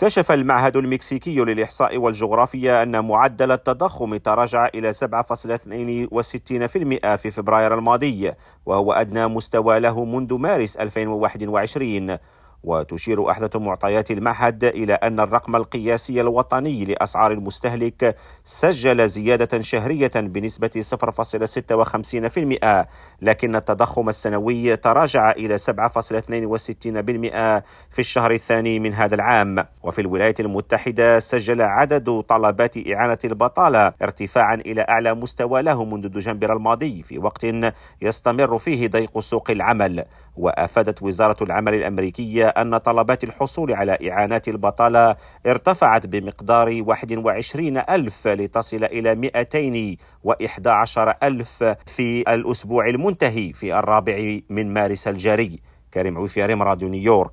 كشف المعهد المكسيكي للإحصاء والجغرافيا أن معدل التضخم تراجع إلى 7.62% في فبراير الماضي وهو أدنى مستوى له منذ مارس 2021 وتشير أحدث معطيات المعهد إلى أن الرقم القياسي الوطني لأسعار المستهلك سجل زيادة شهرية بنسبة 0.56% لكن التضخم السنوي تراجع إلى 7.62% في الشهر الثاني من هذا العام. وفي الولايات المتحدة سجل عدد طلبات إعانة البطالة ارتفاعا إلى أعلى مستوى له منذ دجنبر الماضي في وقت يستمر فيه ضيق سوق العمل. وأفادت وزارة العمل الأمريكية أن طلبات الحصول على إعانات البطالة ارتفعت بمقدار 21 ألف لتصل إلى 211 ألف في الأسبوع المنتهي في الرابع من مارس الجاري. كريم عويفي راديو نيويورك.